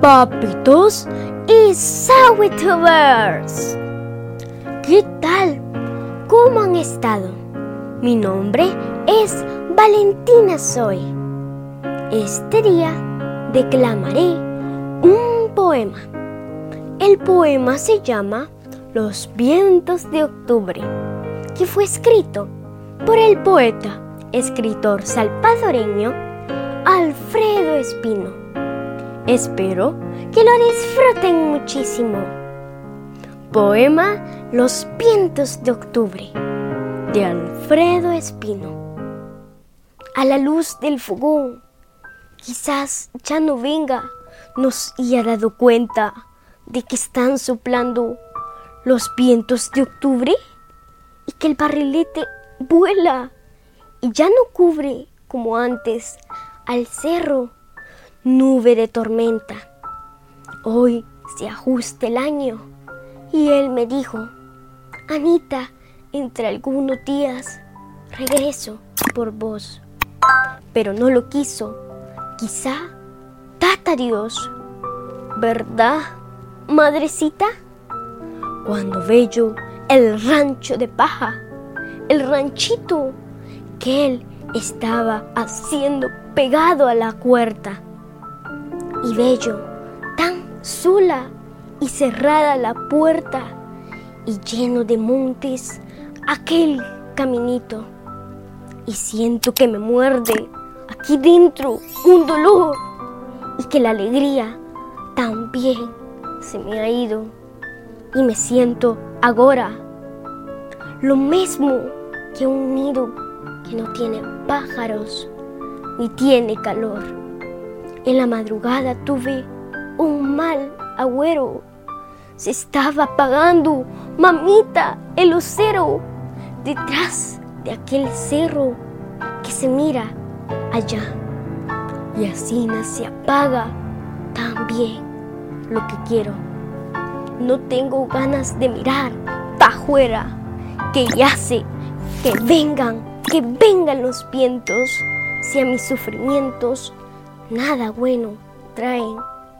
papitos y Sawitubers. ¿Qué tal? ¿Cómo han estado? Mi nombre es Valentina Soy. Este día declamaré un poema. El poema se llama Los vientos de octubre, que fue escrito por el poeta, escritor salvadoreño Alfredo Espino. Espero que lo disfruten muchísimo. Poema Los vientos de octubre de Alfredo Espino. A la luz del fogón, quizás ya no venga, nos haya dado cuenta de que están soplando los vientos de octubre y que el barrilete vuela y ya no cubre como antes al cerro nube de tormenta. Hoy se ajusta el año y él me dijo, Anita, entre algunos días regreso por vos. Pero no lo quiso. Quizá tata Dios. ¿Verdad, madrecita? Cuando ve yo el rancho de paja, el ranchito que él estaba haciendo pegado a la puerta. Y bello, tan sola y cerrada la puerta y lleno de montes aquel caminito. Y siento que me muerde aquí dentro un dolor y que la alegría también se me ha ido. Y me siento ahora lo mismo que un nido que no tiene pájaros ni tiene calor. En la madrugada tuve un mal agüero. Se estaba apagando, mamita, el lucero detrás de aquel cerro que se mira allá. Y así se apaga también lo que quiero. No tengo ganas de mirar afuera, que ya sé que vengan, que vengan los vientos, si a mis sufrimientos nada bueno traen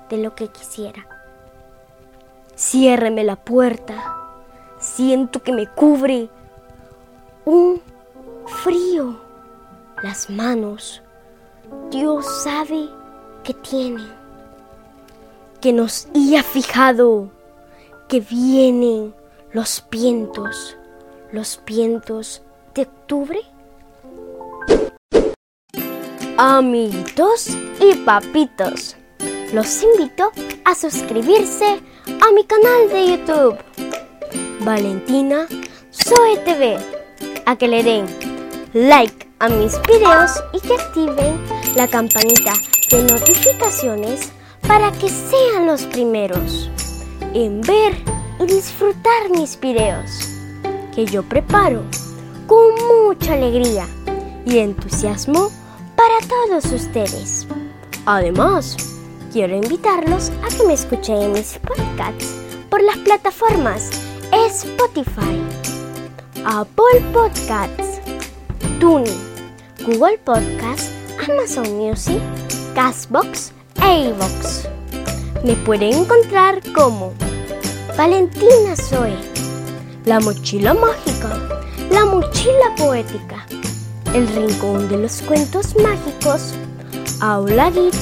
de lo que quisiera. Ciérreme la puerta, siento que me cubre un frío. Las manos, Dios sabe que tienen, que nos ha fijado que vienen los vientos, los vientos de octubre. Amiguitos y papitos, los invito a suscribirse a mi canal de YouTube, Valentina Soy TV a que le den like a mis videos y que activen la campanita de notificaciones para que sean los primeros en ver y disfrutar mis videos que yo preparo con mucha alegría y entusiasmo para todos ustedes. Además, quiero invitarlos a que me escuchen en mis podcasts por las plataformas Spotify, Apple Podcasts, Tuning, Google Podcasts, Amazon Music, Castbox e iVoox. Me pueden encontrar como Valentina Zoe, La Mochila Mágica, La Mochila Poética, El Rincón de los Cuentos Mágicos, Aula Geek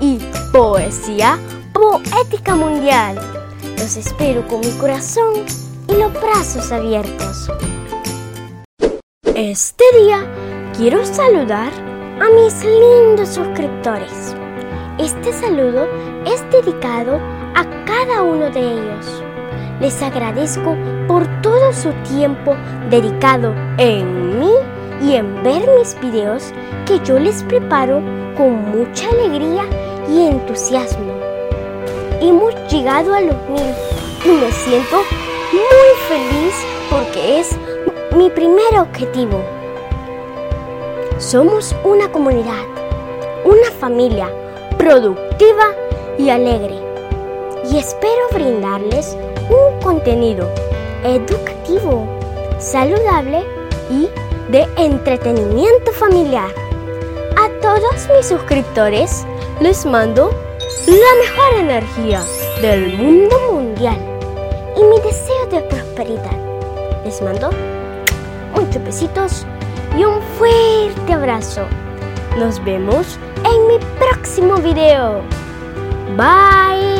y Poesía Poética Mundial. Los espero con mi corazón y los brazos abiertos. Este día quiero saludar a mis lindos suscriptores. Este saludo es dedicado a cada uno de ellos. Les agradezco por todo su tiempo dedicado en mí y en ver mis videos que yo les preparo con mucha alegría y entusiasmo. Hemos llegado a los mil y me siento muy feliz porque es mi primer objetivo. Somos una comunidad, una familia productiva y alegre. Y espero brindarles un contenido educativo, saludable y de entretenimiento familiar. A todos mis suscriptores les mando la mejor energía del mundo mundial y mi deseo de prosperidad. Les mando muchos besitos y un fuerte abrazo. Nos vemos en mi próximo video. Bye.